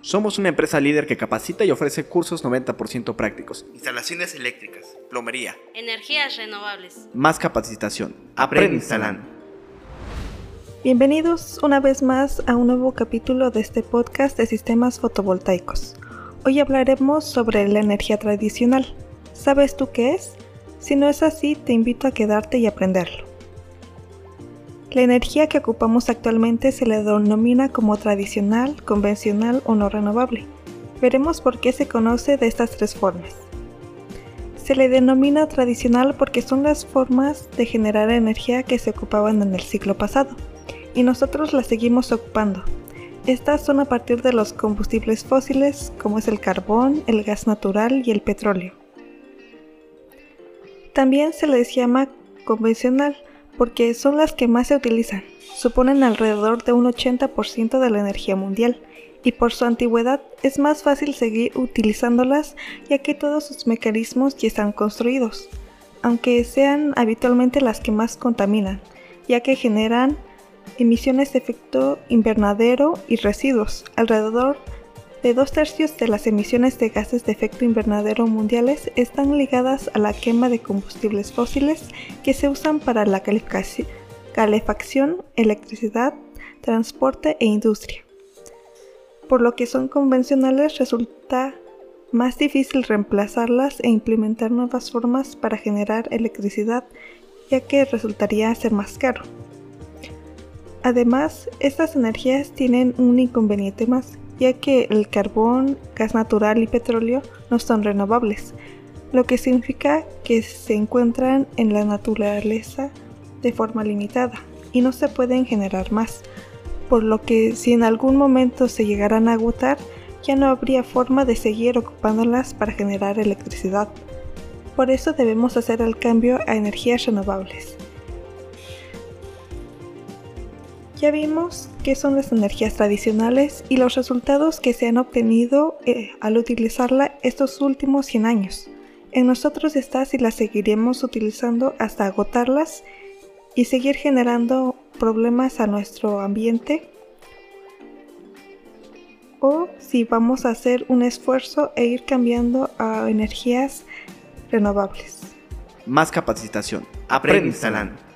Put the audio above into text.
Somos una empresa líder que capacita y ofrece cursos 90% prácticos. Instalaciones eléctricas, Plomería. Energías renovables. Más capacitación. Aprende instalando. Bienvenidos una vez más a un nuevo capítulo de este podcast de sistemas fotovoltaicos. Hoy hablaremos sobre la energía tradicional. ¿Sabes tú qué es? Si no es así, te invito a quedarte y aprenderlo. La energía que ocupamos actualmente se le denomina como tradicional, convencional o no renovable. Veremos por qué se conoce de estas tres formas. Se le denomina tradicional porque son las formas de generar energía que se ocupaban en el siglo pasado, y nosotros las seguimos ocupando. Estas son a partir de los combustibles fósiles como es el carbón, el gas natural y el petróleo. También se les llama convencional porque son las que más se utilizan. Suponen alrededor de un 80% de la energía mundial y por su antigüedad es más fácil seguir utilizándolas ya que todos sus mecanismos ya están construidos, aunque sean habitualmente las que más contaminan, ya que generan emisiones de efecto invernadero y residuos, alrededor de dos tercios de las emisiones de gases de efecto invernadero mundiales están ligadas a la quema de combustibles fósiles que se usan para la calefacción, electricidad, transporte e industria. Por lo que son convencionales resulta más difícil reemplazarlas e implementar nuevas formas para generar electricidad, ya que resultaría ser más caro. Además, estas energías tienen un inconveniente más, ya que el carbón, gas natural y petróleo no son renovables, lo que significa que se encuentran en la naturaleza de forma limitada y no se pueden generar más, por lo que si en algún momento se llegaran a agotar, ya no habría forma de seguir ocupándolas para generar electricidad. Por eso debemos hacer el cambio a energías renovables. Ya vimos qué son las energías tradicionales y los resultados que se han obtenido eh, al utilizarla estos últimos 100 años. En nosotros está si las seguiremos utilizando hasta agotarlas y seguir generando problemas a nuestro ambiente o si vamos a hacer un esfuerzo e ir cambiando a energías renovables. Más capacitación. Aprende instalando.